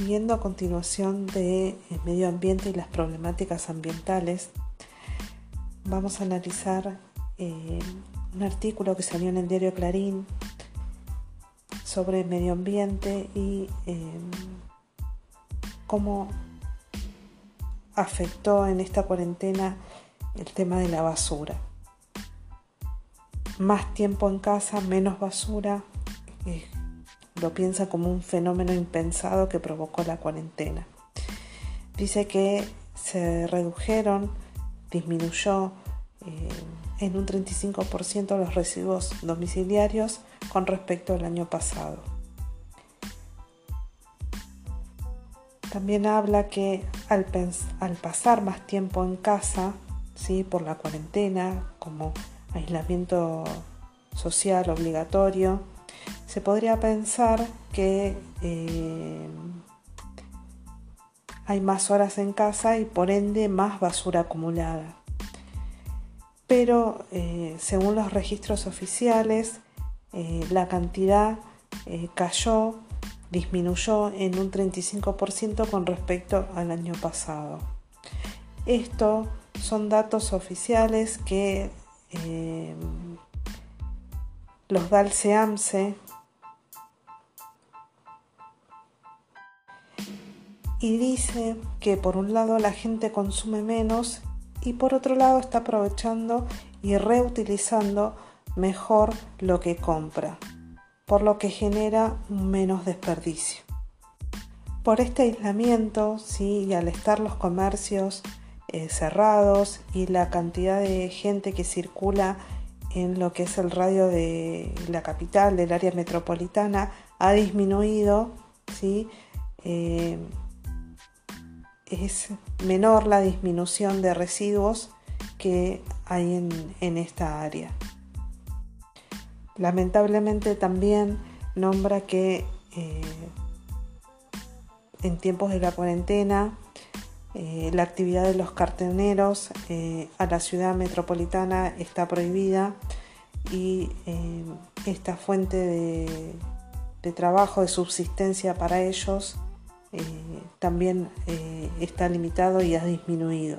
siguiendo a continuación de medio ambiente y las problemáticas ambientales, vamos a analizar eh, un artículo que salió en el diario Clarín sobre medio ambiente y eh, cómo afectó en esta cuarentena el tema de la basura. Más tiempo en casa, menos basura, eh, lo piensa como un fenómeno impensado que provocó la cuarentena. Dice que se redujeron, disminuyó eh, en un 35% los residuos domiciliarios con respecto al año pasado. También habla que al, al pasar más tiempo en casa, ¿sí? por la cuarentena, como aislamiento social obligatorio, se podría pensar que eh, hay más horas en casa y por ende más basura acumulada. Pero eh, según los registros oficiales, eh, la cantidad cayó, disminuyó en un 35% con respecto al año pasado. Esto son datos oficiales que los da el SEAMSE y dice que por un lado la gente consume menos y por otro lado está aprovechando y reutilizando mejor lo que compra, por lo que genera menos desperdicio. Por este aislamiento, ¿sí? y al estar los comercios eh, cerrados y la cantidad de gente que circula en lo que es el radio de la capital, del área metropolitana, ha disminuido, ¿sí? Eh, es menor la disminución de residuos que hay en, esta área. Lamentablemente también nombra que eh, en tiempos de la cuarentena eh, la actividad de los carteneros eh, a la ciudad metropolitana está prohibida y esta fuente de trabajo, de subsistencia para ellos, eh, también eh, está limitado y ha disminuido.